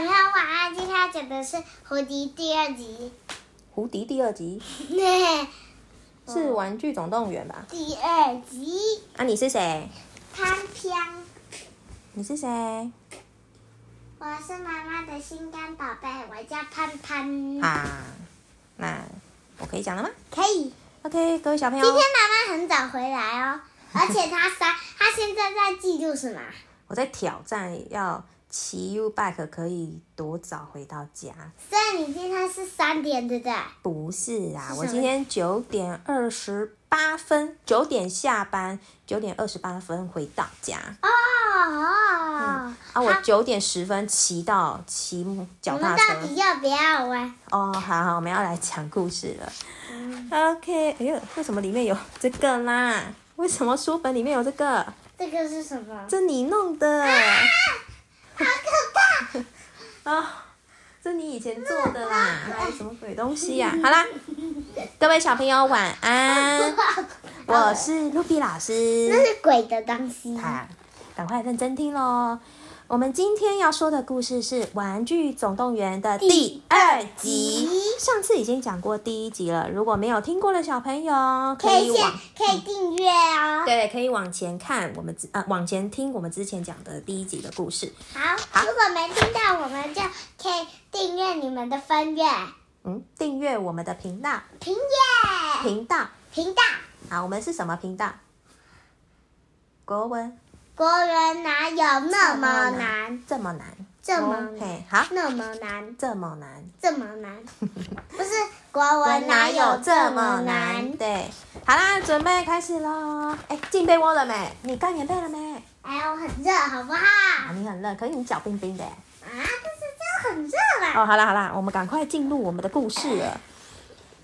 朋友晚安，今天要讲的是《蝴蝶》第二集。胡迪第二集 对，是《玩具总动员》吧？第二集啊，你是谁？潘飘，你是谁？我是妈妈的心肝宝贝，我叫潘潘。啊，那我可以讲了吗可以。？OK，各位小朋友今，天妈妈很早回来哦，而且她三，她现在在记录什么？我在挑战要骑 U bike 可以多早回到家。所以你今天是三点，对不对？不是啊，是我今天九点二十八分，九点下班，九点二十八分回到家。哦哦。啊，我九点十分骑到骑我脚踏们到车。底要不要玩？哦，好好，我们要来讲故事了。嗯 OK，哎呦，为什么里面有这个啦？为什么书本里面有这个？这个是什么？这你弄的！啊、这你以前做的啦，什么鬼东西呀、好啦，各位小朋友晚安，我是露比老师。那是鬼的东西。好，赶快认真听喽！我们今天要说的故事是《玩具总动员》的第二集。上次已经讲过第一集了，如果没有听过的小朋友，可可以往可以订阅哦。对，可以往前看我们之呃往前听我们之前讲的第一集的故事。好，如果没听到，我们就可以订阅你们的分页嗯，订阅我们的频道频页频道。频道。好，我们是什么频道？国文国人哪有那么难？这么难，这么哦嘿难，好，那么难，这么难。这么难，不是国文哪有这么难？对，好啦，准备开始喽。哎，进被窝了没？你盖棉被了没？哎，我很热，好不好？啊，你很热，可是你脚冰冰的耶。啊，但是这样很热啦。哦，好啦好啦，我们赶快进入我们的故事了。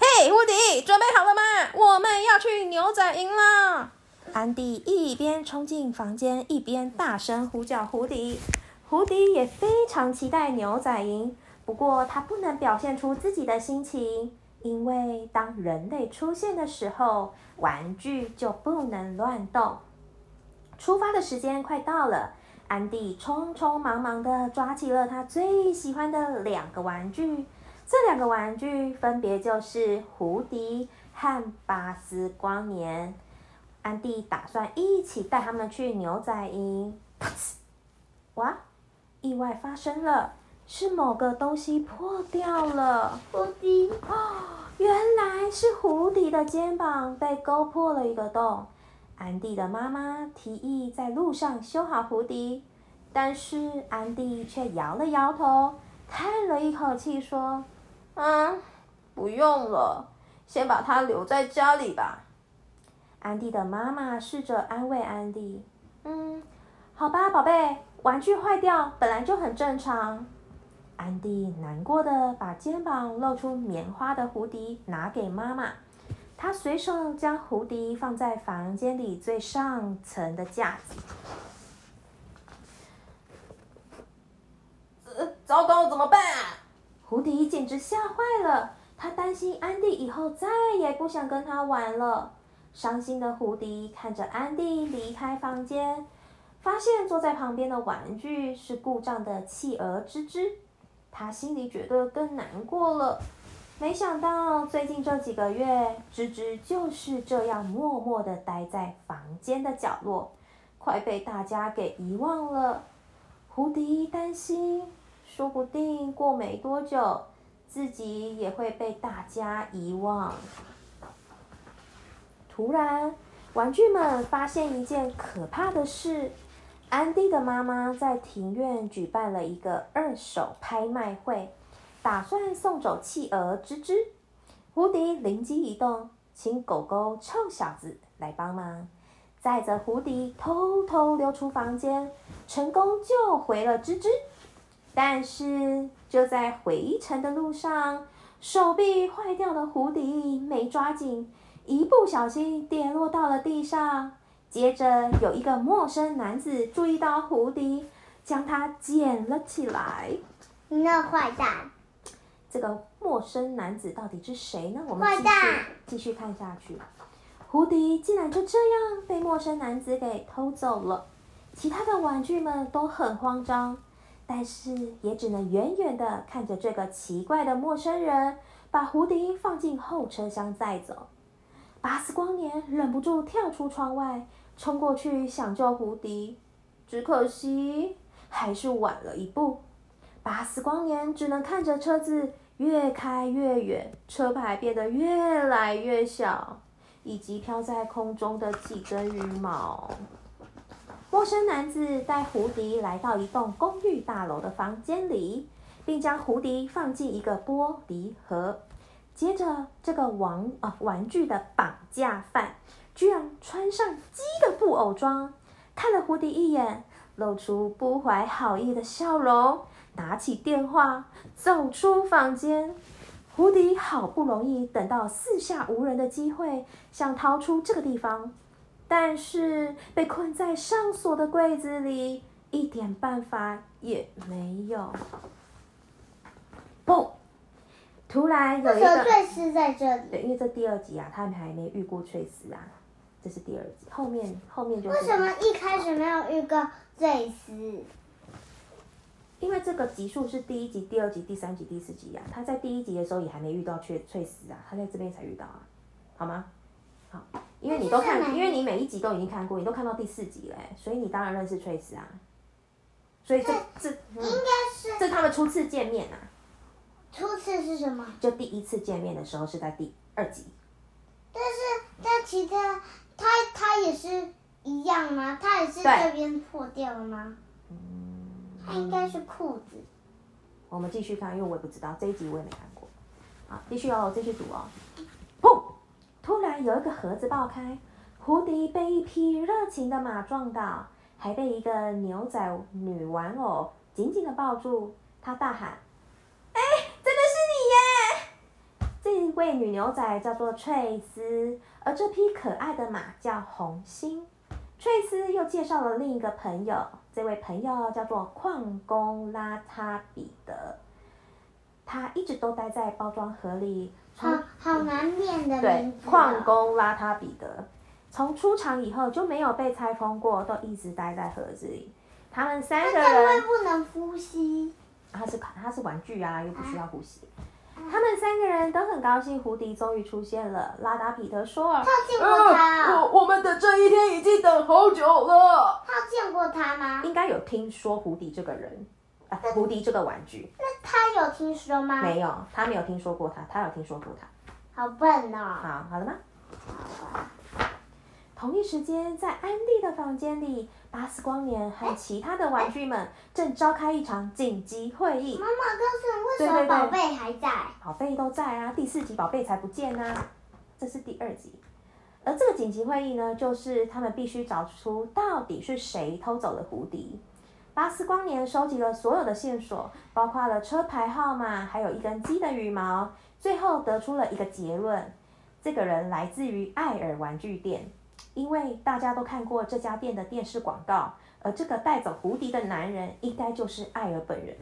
嘿，胡迪，准备好了吗？我们要去牛仔营了。安迪一边冲进房间，一边大声呼叫胡迪。胡迪也非常期待牛仔营，不过他不能表现出自己的心情，因为当人类出现的时候，玩具就不能乱动。出发的时间快到了，安迪匆匆忙忙地抓起了他最喜欢的两个玩具。这两个玩具分别就是胡迪和巴斯光年。安迪打算一起带他们去牛仔营。啪 呲哇！意外发生了，是某个东西破掉了。胡迪，原来是胡迪的肩膀被勾破了一个洞。安迪的妈妈提议在路上修好胡迪，但是安迪却摇了摇头，叹了一口气说：“嗯，不用了，先把它留在家里吧。”安迪的妈妈试着安慰安迪：“嗯，好吧，宝贝，玩具坏掉本来就很正常。”安迪难过的把肩膀露出棉花的胡迪拿给妈妈，他随手将胡迪放在房间里最上层的架子。呃，糟糕，怎么办啊？胡迪简直吓坏了，他担心安迪以后再也不想跟他玩了。伤心的胡迪看着安迪离开房间，发现坐在旁边的玩具是故障的企鹅吱吱。他心里觉得更难过了。没想到最近这几个月，吱吱就是这样默默地待在房间的角落，快被大家给遗忘了。胡迪担心，说不定过没多久，自己也会被大家遗忘。突然，玩具们发现一件可怕的事。安迪的妈妈在庭院举办了一个二手拍卖会，打算送走企鹅吱吱。胡迪灵机一动，请狗狗臭小子来帮忙，载着胡迪偷偷溜出房间，成功救回了吱吱。但是就在回程的路上，手臂坏掉的胡迪没抓紧，一不小心跌落到了地上。接着有一个陌生男子注意到胡迪，将他捡了起来。那坏蛋，这个陌生男子到底是谁呢？我们继续坏蛋继续看下去。胡迪竟然就这样被陌生男子给偷走了，其他的玩具们都很慌张。但是也只能远远的看着这个奇怪的陌生人把胡迪放进后车厢载走。巴斯光年忍不住跳出窗外，冲过去想救胡迪，只可惜还是晚了一步。巴斯光年只能看着车子越开越远，车牌变得越来越小，以及飘在空中的几根羽毛。陌生男子带胡迪来到一栋公寓大楼的房间里，并将胡迪放进一个玻璃盒。接着，这个玩啊玩具的绑架犯居然穿上鸡的布偶装，看了胡迪一眼，露出不怀好意的笑容，拿起电话走出房间。胡迪好不容易等到四下无人的机会，想逃出这个地方，但是被困在上锁的柜子里，一点办法也没有。不。突然有一个翠丝在这里。对，因为这第二集啊，他们还没遇过翠丝啊，这是第二集，后面后面就是。为什么一开始没有遇过翠丝？因为这个集数是第一集、第二集、第三集、第四集呀，他在第一集的时候也还没遇到翠翠丝啊，他在这边才遇到啊，好吗？好，因为你都看，因为你每一集都已经看过，你都看到第四集了，所以你当然认识翠丝啊。所以这这应该是这他们初次见面啊。初次是什么？就第一次见面的时候是在第二集。但是但其他，他他也是一样吗？他也是这边破掉了吗？嗯，他应该是裤子。我们继续看，因为我也不知道这一集我也没看过。好，继续哦，继续读哦。砰！突然有一个盒子爆开，胡迪被一匹热情的马撞倒，还被一个牛仔女玩偶紧紧的抱住。他大喊：“哎！”这位女牛仔叫做翠丝，而这匹可爱的马叫红心。翠丝又介绍了另一个朋友，这位朋友叫做矿工拉塔彼得，他一直都待在包装盒里。好好难念的对，矿工拉塔彼得，从出场以后就没有被拆封过，都一直待在盒子里。他们三个人不能呼吸。他是他是玩具啊，又不需要呼吸。他们三个人都很高兴，胡迪终于出现了。拉达彼得说：“他见过他。我我们的这一天已经等好久了。他见过他吗？应该有听说胡迪这个人，啊，胡迪这个玩具。那他有听说吗？没有，他没有听说过他。他有听说过他。好笨哦。好，好了吗？同一时间，在安迪的房间里，巴斯光年和其他的玩具们正召开一场紧急会议。妈妈告诉我，为什么宝贝还在？宝贝都在啊，第四集宝贝才不见呢。这是第二集，而这个紧急会议呢，就是他们必须找出到底是谁偷走了胡迪。巴斯光年收集了所有的线索，包括了车牌号码，还有一根鸡的羽毛，最后得出了一个结论：这个人来自于艾尔玩具店。因为大家都看过这家店的电视广告，而这个带走胡迪的男人应该就是艾尔本人。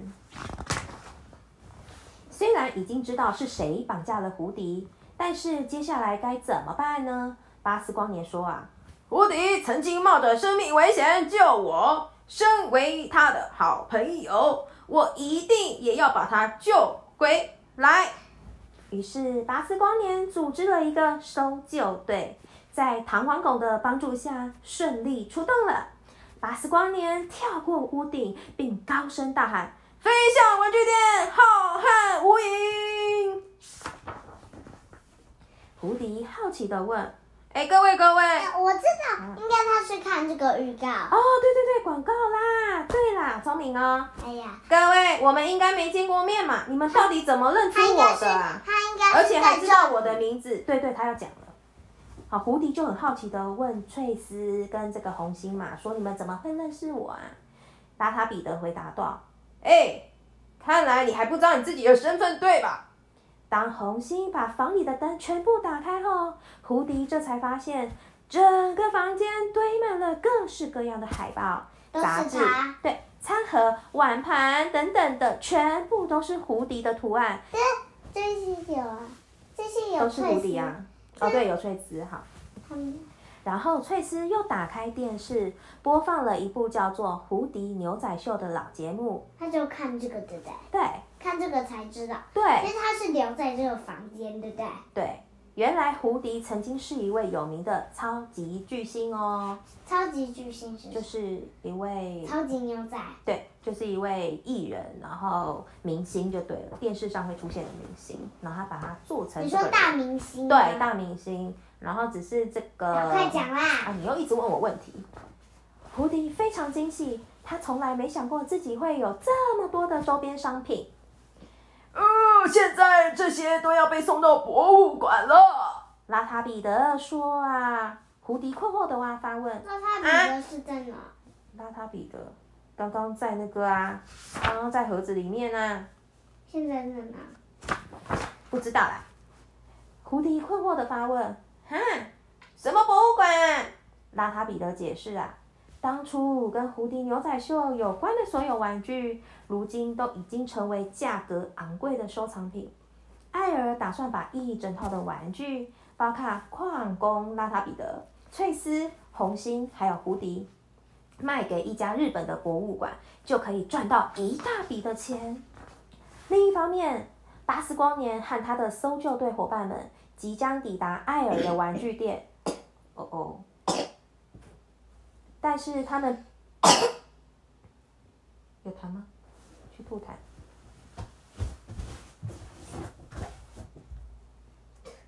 虽然已经知道是谁绑架了胡迪，但是接下来该怎么办呢？巴斯光年说：“啊，胡迪曾经冒着生命危险救我，身为他的好朋友，我一定也要把他救回来。”于是巴斯光年组织了一个搜救队。在弹簧狗的帮助下，顺利出动了。巴斯光年跳过屋顶，并高声大喊：“飞向玩具店，浩瀚无垠！”胡迪好奇的问：“哎，各位各位，我知道，应该他是看这个预告。哦，对对对，广告啦！对啦，聪明哦。哎呀，各位，我们应该没见过面嘛？你们到底怎么认出我的啊？他应该，而且还知道我的名字。对对，他要讲。好，胡迪就很好奇的问翠丝跟这个红心嘛，说你们怎么会认识我啊？达塔彼得回答道：“哎，看来你还不知道你自己的身份对吧？”当红心把房里的灯全部打开后，胡迪这才发现整个房间堆满了各式各样的海报、杂志，对，餐盒、碗盘等等的，全部都是胡迪的图案。这这是有啊，这些有都是胡迪啊。哦，对，有翠丝哈。然后翠丝又打开电视，播放了一部叫做《胡迪牛仔秀》的老节目。他就看这个，对不对？对，看这个才知道。对，因为他是留在这个房间，对不对？对，原来胡迪曾经是一位有名的超级巨星哦。超级巨星是？就是一位超级牛仔。对，就是一位艺人，然后明星就对了，电视上会出现的明星，然后他把它做成。你说大明星？对，大明星。然后只是这个，快讲啦！啊，你又一直问我问题。胡迪非常惊喜，他从来没想过自己会有这么多的周边商品。呃，现在这些都要被送到博物馆了。拉塔彼得说啊，胡迪困惑的哇发问：拉塔彼得是在哪？拉塔彼得刚刚在那个啊，刚刚在盒子里面呢。现在在哪？不知道啦。胡迪困惑的发问。哼，什么博物馆？拉塔彼得解释啊，当初跟胡迪牛仔秀有关的所有玩具，如今都已经成为价格昂贵的收藏品。艾尔打算把一整套的玩具，包括矿工拉塔彼得、翠丝、红心还有胡迪，卖给一家日本的博物馆，就可以赚到一大笔的钱。另一方面，巴斯光年和他的搜救队伙伴们。即将抵达艾尔的玩具店，哦哦，但是他们 有痰吗？去吐痰。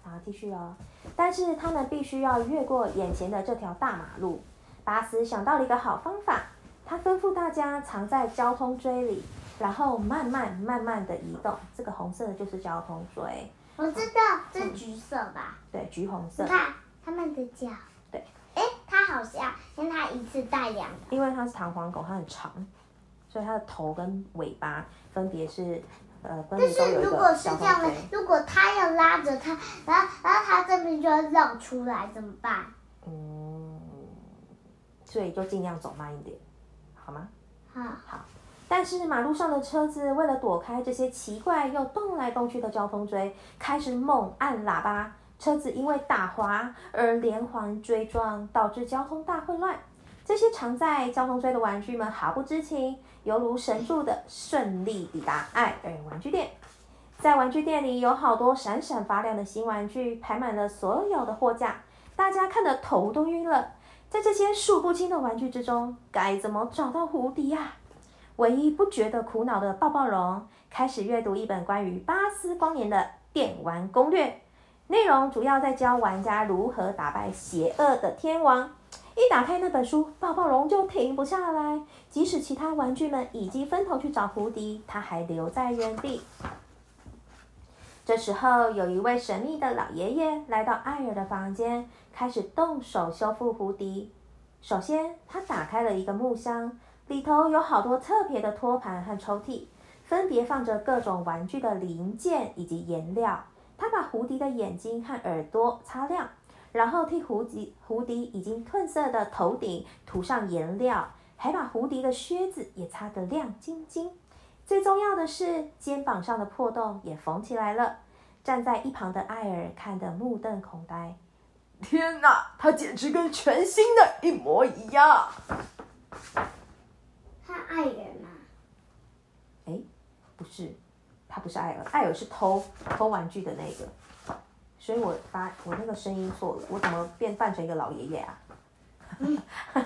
好，继续哦。但是他们必须要越过眼前的这条大马路。巴斯想到了一个好方法，他吩咐大家藏在交通锥里，然后慢慢慢慢的移动。这个红色的就是交通锥。我知道，这是橘色吧？对，橘红色。你看他们的脚。对。好像，因为它一次带两个。因为它是弹簧狗，它很长，所以它的头跟尾巴分别是，呃，分别都有一如果是这样的，如果它要拉着它，然后然后它这边就要绕出来，怎么办？嗯，所以就尽量走慢一点，好吗？好。好。但是马路上的车子为了躲开这些奇怪又动来动去的交通锥，开始猛按喇叭。车子因为打滑而连环追撞，导致交通大混乱。这些常在交通追的玩具们毫不知情，犹如神助的顺利抵达爱尔玩具店。在玩具店里有好多闪闪发亮的新玩具，排满了所有的货架，大家看得头都晕了。在这些数不清的玩具之中，该怎么找到胡迪呀？唯一不觉得苦恼的抱抱龙开始阅读一本关于巴斯光年的电玩攻略，内容主要在教玩家如何打败邪恶的天王。一打开那本书，抱抱龙就停不下来。即使其他玩具们已经分头去找胡迪，他还留在原地。这时候，有一位神秘的老爷爷来到艾尔的房间，开始动手修复胡迪。首先，他打开了一个木箱。里头有好多特别的托盘和抽屉，分别放着各种玩具的零件以及颜料。他把胡迪的眼睛和耳朵擦亮，然后替胡迪胡迪已经褪色的头顶涂上颜料，还把胡迪的靴子也擦得亮晶晶。最重要的是，肩膀上的破洞也缝起来了。站在一旁的艾尔看得目瞪口呆。天哪，他简直跟全新的一模一样！他爱人吗？哎，不是，他不是艾尔，艾尔是偷偷玩具的那个，所以我发我那个声音错了，我怎么变扮成一个老爷爷啊？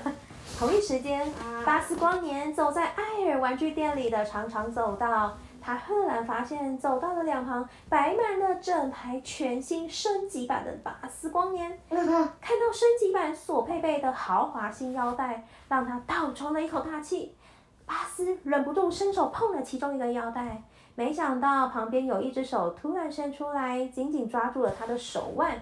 同一时间，巴斯光年走在艾尔玩具店里的长长走道，他赫然发现走道的两旁摆满了整排全新升级版的巴斯光年。看到升级版所配备的豪华新腰带，让他倒抽了一口大气。巴斯忍不住伸手碰了其中一个腰带，没想到旁边有一只手突然伸出来，紧紧抓住了他的手腕。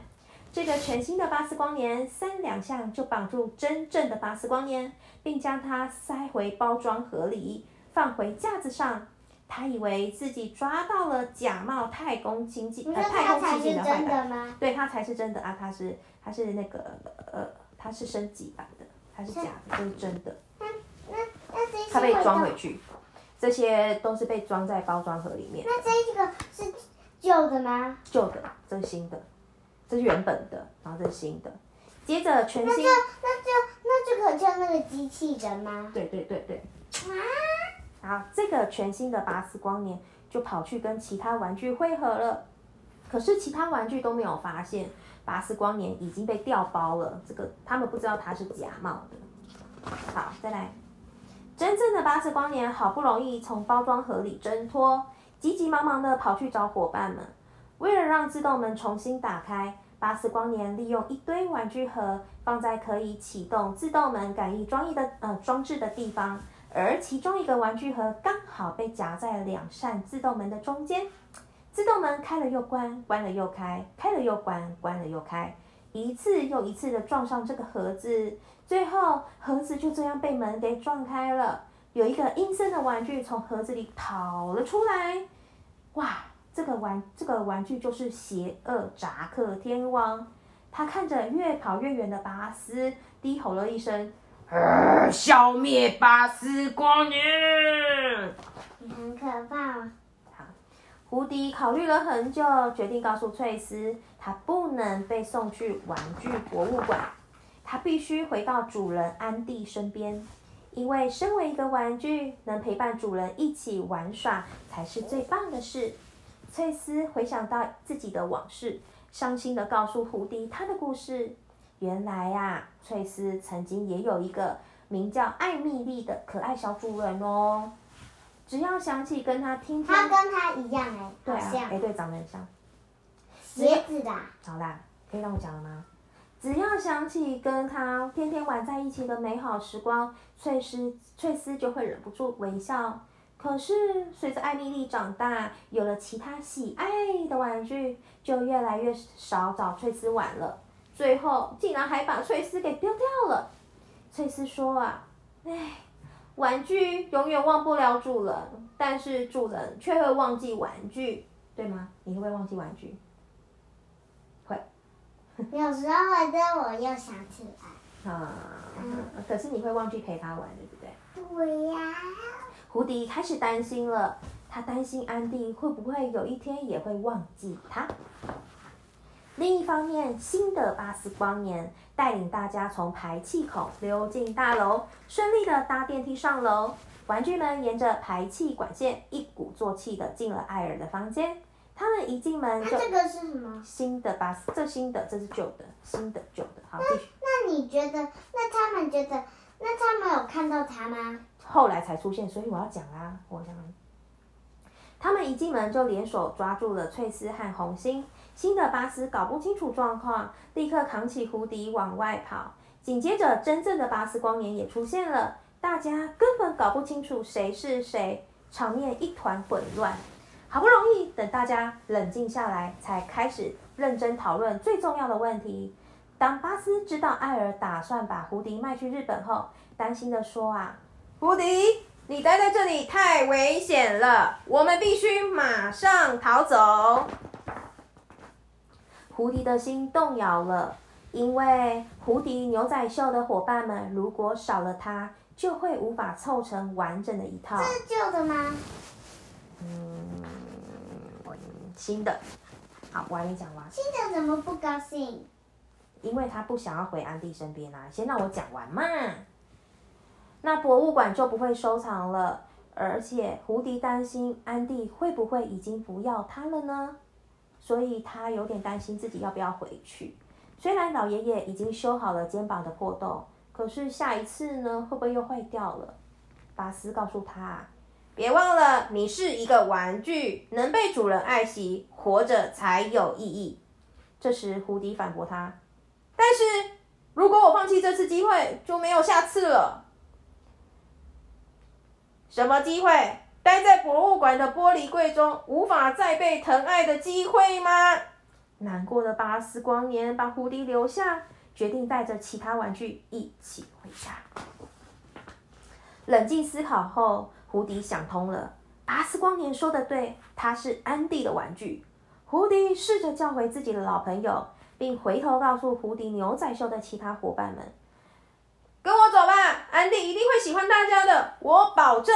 这个全新的巴斯光年三两下就绑住真正的巴斯光年，并将它塞回包装盒里，放回架子上。他以为自己抓到了假冒太空经济呃太空奇景的坏蛋，对他才是真的啊！他是他是那个呃他是升级版的，他是假的，这是真的。他被装回去，这些都是被装在包装盒里面。那这个是旧的吗？旧的，这是新的，这是原本的，然后这是新的。接着全新，那就那就那就可叫那个机器人吗？对对对对，啊，好，这个全新的巴斯光年就跑去跟其他玩具汇合了，可是其他玩具都没有发现巴斯光年已经被调包了，这个他们不知道它是假冒的。好，再来，真正的巴斯光年好不容易从包装盒里挣脱，急急忙忙的跑去找伙伴们。为了让自动门重新打开，巴斯光年利用一堆玩具盒放在可以启动自动门感应装置的呃装置的地方。而其中一个玩具盒刚好被夹在两扇自动门的中间，自动门开了又关，关了又开，开了又关，关了又开，一次又一次的撞上这个盒子，最后盒子就这样被门给撞开了。有一个阴森的玩具从盒子里跑了出来，哇！这个玩这个玩具就是邪恶扎克天王，他看着越跑越远的巴斯，低吼了一声。呃，消灭巴斯光年。你很可怕哦。胡迪考虑了很久，决定告诉翠丝，他不能被送去玩具博物馆，他必须回到主人安迪身边，因为身为一个玩具，能陪伴主人一起玩耍才是最棒的事。翠丝回想到自己的往事，伤心的告诉胡迪他的故事。原来呀，翠丝曾经也有一个名叫艾米丽的可爱小主人哦。只要想起跟他听听，他跟他一样哎，对啊，好像哎对，长得很像。鞋子啦。好啦，可以让我讲了吗？只要想起跟他天天玩在一起的美好时光，翠丝翠丝就会忍不住微笑。可是随着艾米丽长大，有了其他喜爱的玩具，就越来越少找翠丝玩了。最后竟然还把翠丝给丢掉了。翠丝说啊，唉，玩具永远忘不了主人，但是主人却会忘记玩具，对吗？你会不会忘记玩具？会。有时候会的，我又想起来。啊，可是你会忘记陪他玩，对不对？对呀。胡迪开始担心了，他担心安迪会不会有一天也会忘记他。另一方面，新的巴斯光年带领大家从排气孔溜进大楼，顺利的搭电梯上楼。玩具们沿着排气管线一鼓作气的进了艾尔的房间。他们一进门这个是什么？新的巴斯，这新的，这是旧的，新的旧的。好，继续。那你觉得？那他们觉得？那他们有看到他吗？后来才出现，所以我要讲啊，我讲。他们一进门就联手抓住了翠丝和红心。新的巴斯搞不清楚状况，立刻扛起胡迪往外跑。紧接着，真正的巴斯光年也出现了，大家根本搞不清楚谁是谁，场面一团混乱。好不容易等大家冷静下来，才开始认真讨论最重要的问题。当巴斯知道艾尔打算把胡迪卖去日本后，担心的说：“啊，胡迪，你待在这里太危险了，我们必须马上逃走。”胡迪的心动摇了，因为胡迪牛仔秀的伙伴们如果少了他，就会无法凑成完整的一套。这是旧的吗？嗯，新的。好，我还没讲完。新的怎么不高兴？因为他不想要回安迪身边啊，先让我讲完嘛。那博物馆就不会收藏了，而且胡迪担心安迪会不会已经不要他了呢？所以他有点担心自己要不要回去。虽然老爷爷已经修好了肩膀的破洞，可是下一次呢，会不会又坏掉了？巴斯告诉他：“别忘了，你是一个玩具，能被主人爱惜，活着才有意义。”这时胡迪反驳他。但是如果我放弃这次机会，就没有下次了。什么机会？待在博物馆的玻璃柜中，无法再被疼爱的机会吗？难过的巴斯光年把胡迪留下，决定带着其他玩具一起回家。冷静思考后，胡迪想通了。巴斯光年说的对，他是安迪的玩具。胡迪试着叫回自己的老朋友。并回头告诉胡迪牛仔秀的其他伙伴们：“跟我走吧，安迪一定会喜欢大家的，我保证。”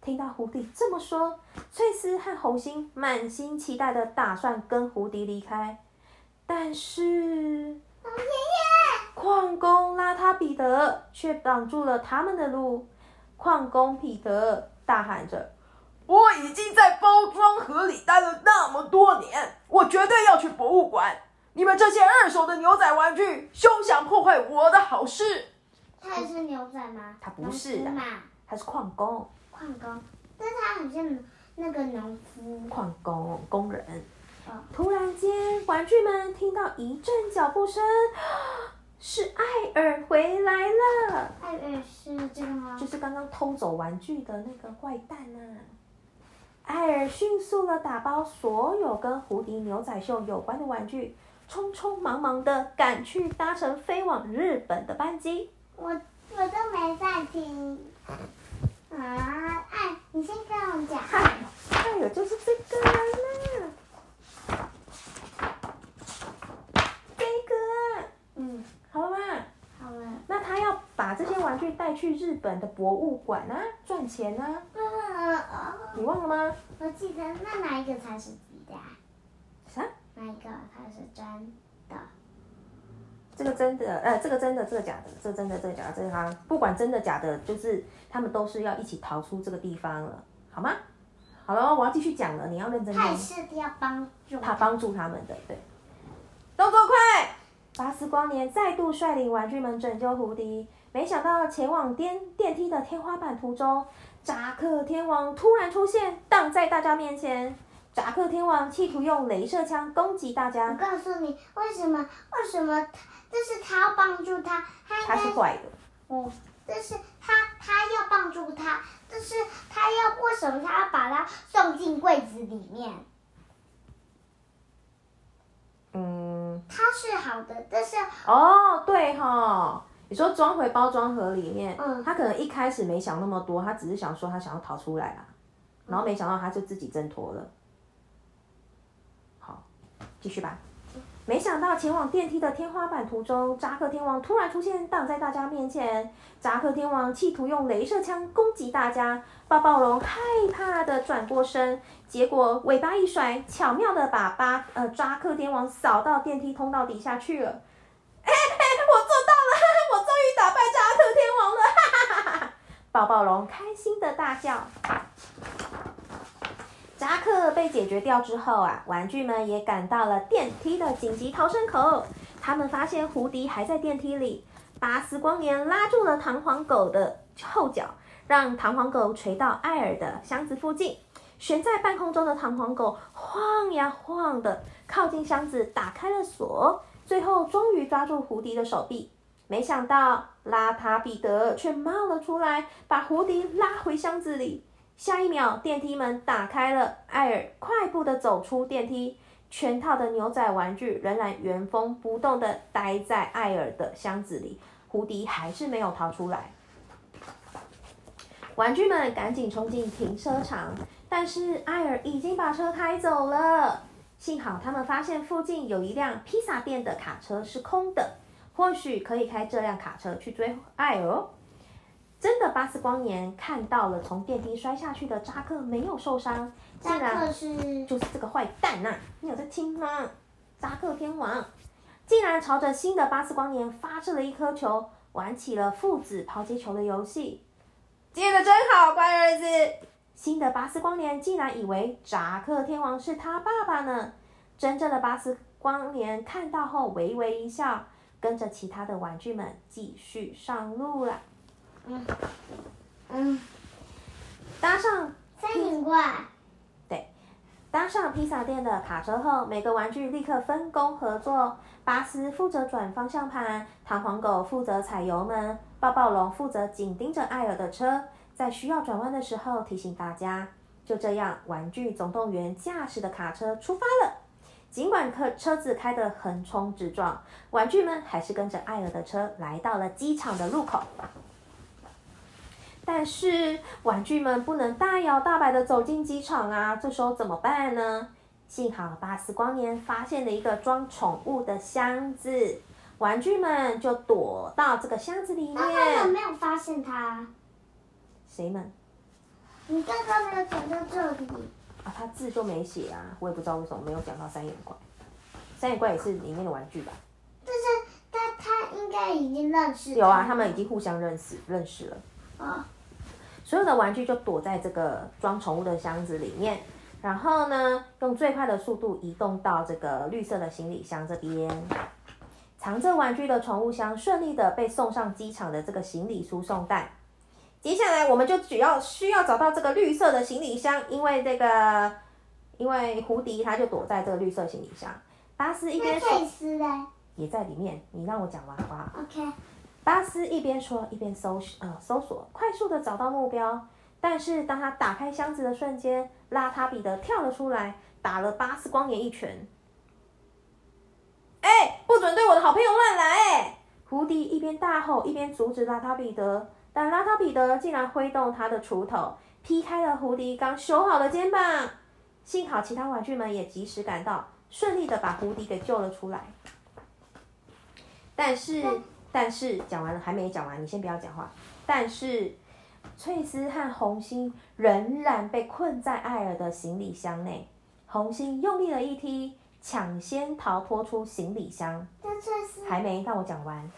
听到胡迪这么说，翠丝和红心满心期待的打算跟胡迪离开，但是老爷爷，矿工拉他彼得却挡住了他们的路。矿工彼得大喊着：“我已经在包装盒里待了那么多年，我绝对要去博物馆！你们这些二手的牛仔玩具，休想破坏我的好事！”他也是牛仔吗？他不是的嘛，他是矿工。矿工，但是他很像那个农夫。矿工工人。突然间，玩具们听到一阵脚步声。是艾尔回来了。艾尔是这个吗？就是刚刚偷走玩具的那个坏蛋呐。艾尔迅速的打包所有跟胡迪牛仔秀有关的玩具，匆匆忙忙的赶去搭乘飞往日本的班机。我我都没在听。啊，哎，你先跟我讲。艾尔就是这个。玩具带去日本的博物馆啊，赚钱啊！你忘了吗？我记得，那哪一个才是真的？啥？哪一个才是真的？这个真的，呃，这个真的，这个假的，这真的，这个假的，这个哈不管真的假的，就是他们都是要一起逃出这个地方了，好吗？好了，我要继续讲了，你要认真听。他是要帮助他帮助他们的，对。动作快！巴斯光年再度率领玩具们拯救胡迪。没想到前往电电梯的天花板途中，扎克天王突然出现，挡在大家面前。扎克天王企图用镭射枪攻击大家。我告诉你，为什么？为什么？这是他要帮助他，他是坏的。哦，这是他，他要帮助他，这是他要为什么？他要把他送进柜子里面。嗯。他是好的，但是哦，对哈。你说装回包装盒里面，嗯他可能一开始没想那么多，他只是想说他想要逃出来啦，然后没想到他就自己挣脱了。好，继续吧。没想到前往电梯的天花板途中，扎克天王突然出现，挡在大家面前。扎克天王企图用镭射枪攻击大家，抱抱龙害怕的转过身，结果尾巴一甩，巧妙的把巴呃扎克天王扫到电梯通道底下去了。我做到了！我终于打败扎克天王了！哈抱抱龙开心的大叫。扎克被解决掉之后啊，玩具们也赶到了电梯的紧急逃生口。他们发现胡迪还在电梯里。巴斯光年拉住了弹簧狗的后脚，让弹簧狗垂到艾尔的箱子附近。悬在半空中的弹簧狗晃呀晃的，靠近箱子，打开了锁。最后终于抓住胡迪的手臂，没想到拉塔彼得却冒了出来，把胡迪拉回箱子里。下一秒，电梯门打开了，艾尔快步的走出电梯，全套的牛仔玩具仍然原封不动的待在艾尔的箱子里，胡迪还是没有逃出来。玩具们赶紧冲进停车场，但是艾尔已经把车开走了。幸好他们发现附近有一辆披萨店的卡车是空的，或许可以开这辆卡车去追爱哦。真的，巴斯光年看到了从电梯摔下去的扎克没有受伤，扎克是就是这个坏蛋呐！你有在听吗？扎克天王竟然朝着新的巴斯光年发射了一颗球，玩起了父子抛接球的游戏。接的真好，乖儿子。新的巴斯光年竟然以为扎克天王是他爸爸呢。真正的巴斯光年看到后微微一笑，跟着其他的玩具们继续上路了。嗯嗯，搭上三眼怪。对，搭上披萨店的卡车后，每个玩具立刻分工合作。巴斯负责转方向盘，弹簧狗负责踩油门，抱抱龙负责紧盯着艾尔的车。在需要转弯的时候提醒大家，就这样，玩具总动员驾驶的卡车出发了。尽管车车子开得横冲直撞，玩具们还是跟着艾尔的车来到了机场的入口。但是玩具们不能大摇大摆的走进机场啊，这时候怎么办呢？幸好巴斯光年发现了一个装宠物的箱子，玩具们就躲到这个箱子里面。他们没有发现他。谁们？你刚刚没有讲到这里啊？他字就没写啊，我也不知道为什么没有讲到三眼怪。三眼怪也是里面的玩具吧？就是他，他应该已经认识。有啊，他们已经互相认识认识了。啊。所有的玩具就躲在这个装宠物的箱子里面，然后呢，用最快的速度移动到这个绿色的行李箱这边。藏着玩具的宠物箱顺利的被送上机场的这个行李输送带。接下来我们就只要需要找到这个绿色的行李箱，因为这个，因为胡迪他就躲在这个绿色行李箱。巴斯一边说，也在里面。你让我讲完好不好？OK。巴斯一边说一边搜呃搜索，快速的找到目标。但是当他打开箱子的瞬间，邋遢彼得跳了出来，打了巴斯光年一拳。哎，不准对我的好朋友乱来！哎胡迪一边大吼，一边阻止邋遢彼得。但邋遢彼得竟然挥动他的锄头，劈开了胡迪刚修好的肩膀。幸好其他玩具们也及时赶到，顺利的把胡迪给救了出来。但是，但是讲完了还没讲完，你先不要讲话。但是，翠丝和红心仍然被困在艾尔的行李箱内。红心用力的一踢。抢先逃脱出行李箱，还没让我讲完。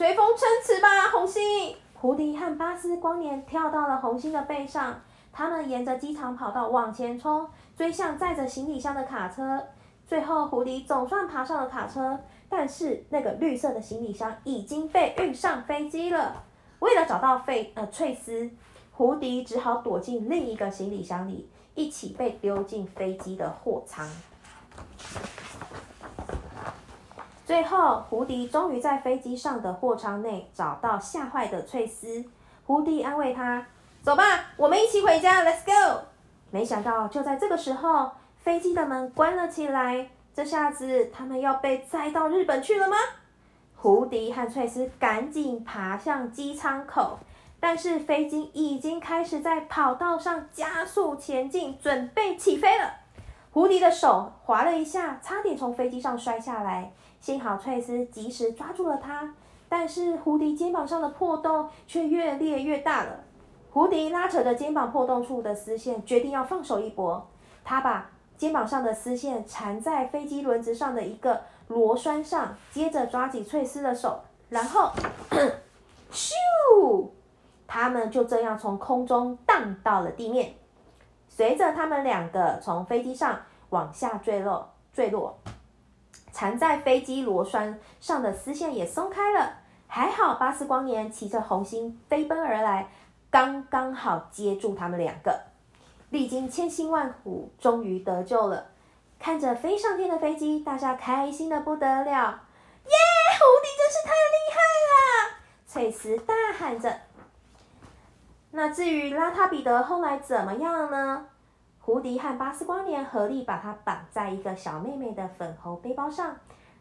随风撑驰吧，红星！胡迪和巴斯光年跳到了红星的背上，他们沿着机场跑道往前冲，追向载着行李箱的卡车。最后，胡迪总算爬上了卡车，但是那个绿色的行李箱已经被运上飞机了。为了找到费呃翠丝，胡迪只好躲进另一个行李箱里。一起被丢进飞机的货舱。最后，胡迪终于在飞机上的货舱内找到吓坏的翠丝。胡迪安慰他：“走吧，我们一起回家，Let's go。”没想到，就在这个时候，飞机的门关了起来。这下子，他们要被载到日本去了吗？胡迪和翠丝赶紧爬向机舱口。但是飞机已经开始在跑道上加速前进，准备起飞了。胡迪的手滑了一下，差点从飞机上摔下来。幸好翠丝及时抓住了他，但是胡迪肩膀上的破洞却越裂越大了。胡迪拉扯着肩膀破洞处的丝线，决定要放手一搏。他把肩膀上的丝线缠在飞机轮子上的一个螺栓上，接着抓紧翠丝的手，然后，咻！他们就这样从空中荡到了地面，随着他们两个从飞机上往下坠落，坠落，缠在飞机螺栓上的丝线也松开了。还好巴斯光年骑着红星飞奔而来，刚刚好接住他们两个。历经千辛万苦，终于得救了。看着飞上天的飞机，大家开心的不得了。耶，胡迪真是太厉害了！翠丝大喊着。那至于邋遢彼得后来怎么样呢？胡迪和巴斯光年合力把他绑在一个小妹妹的粉红背包上，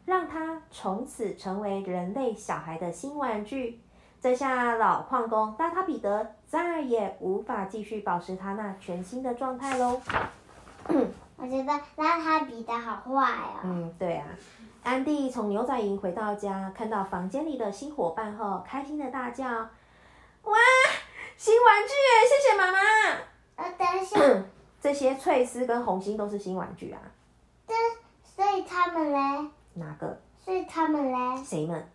让他从此成为人类小孩的新玩具。这下老矿工邋遢彼得再也无法继续保持他那全新的状态喽。我觉得邋遢彼得好坏哦。嗯，对啊。安迪从牛仔营回到家，看到房间里的新伙伴后，开心的大叫：“哇！”新玩具！谢谢妈妈。呃，等一下，这些翠丝跟红心都是新玩具啊。对，所以他们嘞？哪个？所以他们嘞？谁们？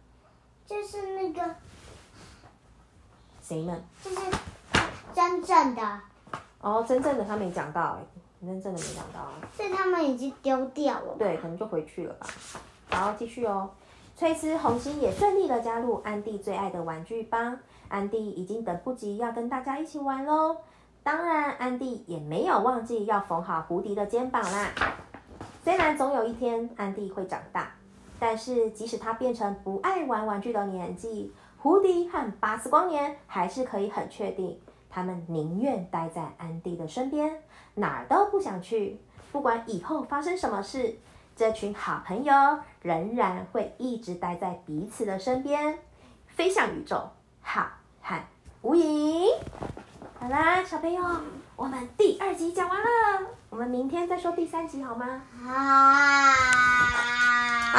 就是那个。谁们？就是真正的。哦，真正的他没讲到哎，真正的没讲到啊。所以他们已经丢掉了。对，可能就回去了吧。好，继续哦。翠丝、红心也顺利的加入安迪最爱的玩具帮。安迪已经等不及要跟大家一起玩喽！当然，安迪也没有忘记要缝好胡迪的肩膀啦。虽然总有一天安迪会长大，但是即使他变成不爱玩玩具的年纪，胡迪和巴斯光年还是可以很确定，他们宁愿待在安迪的身边，哪儿都不想去。不管以后发生什么事，这群好朋友仍然会一直待在彼此的身边，飞向宇宙。好。喊无影，好啦，小朋友，我们第二集讲完了，我们明天再说第三集好吗？好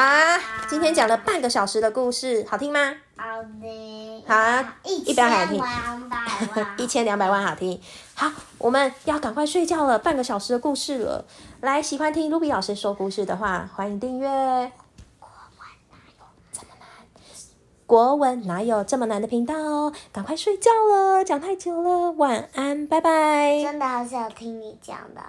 啊！今天讲了半个小时的故事，好听吗？好听。好啊，一百好听。一千两百万好听。好，我们要赶快睡觉了，半个小时的故事了。来，喜欢听 Ruby 老师说故事的话，欢迎订阅。国文哪有这么难的频道哦？赶快睡觉了，讲太久了，晚安，拜拜。真的好想听你讲的。